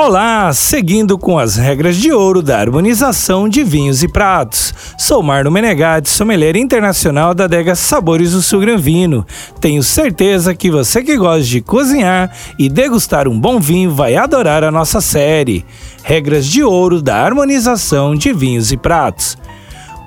Olá, seguindo com as regras de ouro da harmonização de vinhos e pratos. Sou Marlon Menegatti, sommelier internacional da adega Sabores do Sul Gran Vino. Tenho certeza que você que gosta de cozinhar e degustar um bom vinho vai adorar a nossa série. Regras de ouro da harmonização de vinhos e pratos.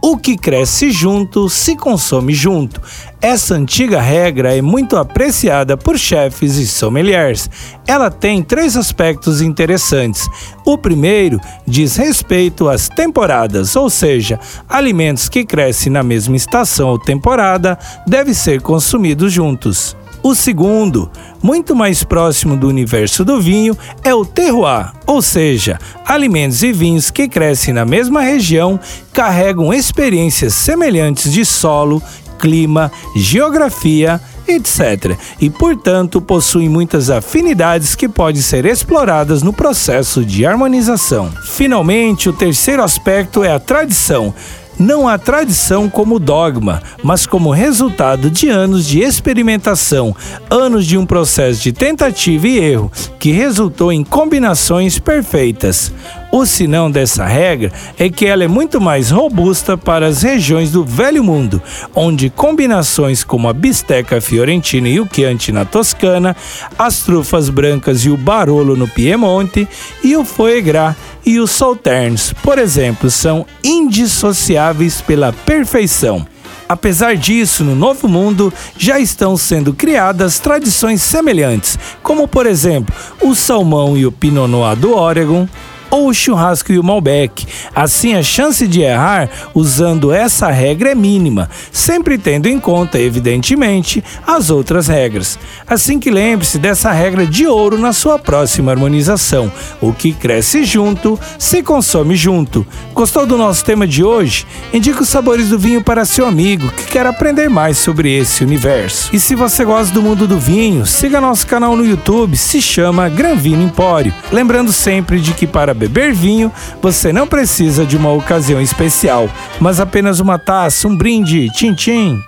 O que cresce junto se consome junto. Essa antiga regra é muito apreciada por chefes e sommeliers. Ela tem três aspectos interessantes. O primeiro diz respeito às temporadas, ou seja, alimentos que crescem na mesma estação ou temporada devem ser consumidos juntos. O segundo, muito mais próximo do universo do vinho, é o terroir, ou seja, alimentos e vinhos que crescem na mesma região carregam experiências semelhantes de solo, clima, geografia, etc. E, portanto, possuem muitas afinidades que podem ser exploradas no processo de harmonização. Finalmente, o terceiro aspecto é a tradição não a tradição como dogma, mas como resultado de anos de experimentação, anos de um processo de tentativa e erro que resultou em combinações perfeitas. O sinão dessa regra é que ela é muito mais robusta para as regiões do Velho Mundo, onde combinações como a bisteca fiorentina e o Chianti na Toscana, as trufas brancas e o Barolo no Piemonte e o Foie Gras e os Sauternes, por exemplo, são indissociáveis pela perfeição. Apesar disso, no Novo Mundo já estão sendo criadas tradições semelhantes, como por exemplo o salmão e o Pinot Noir do Oregon, ou o churrasco e o Malbec. Assim, a chance de errar usando essa regra é mínima, sempre tendo em conta, evidentemente, as outras regras. Assim que lembre-se dessa regra de ouro na sua próxima harmonização. O que cresce junto, se consome junto. Gostou do nosso tema de hoje? Indique os sabores do vinho para seu amigo que quer aprender mais sobre esse universo. E se você gosta do mundo do vinho, siga nosso canal no YouTube, se chama Gran Vino Empório. Lembrando sempre de que para beber vinho, você não precisa de uma ocasião especial, mas apenas uma taça, um brinde, tchim-tchim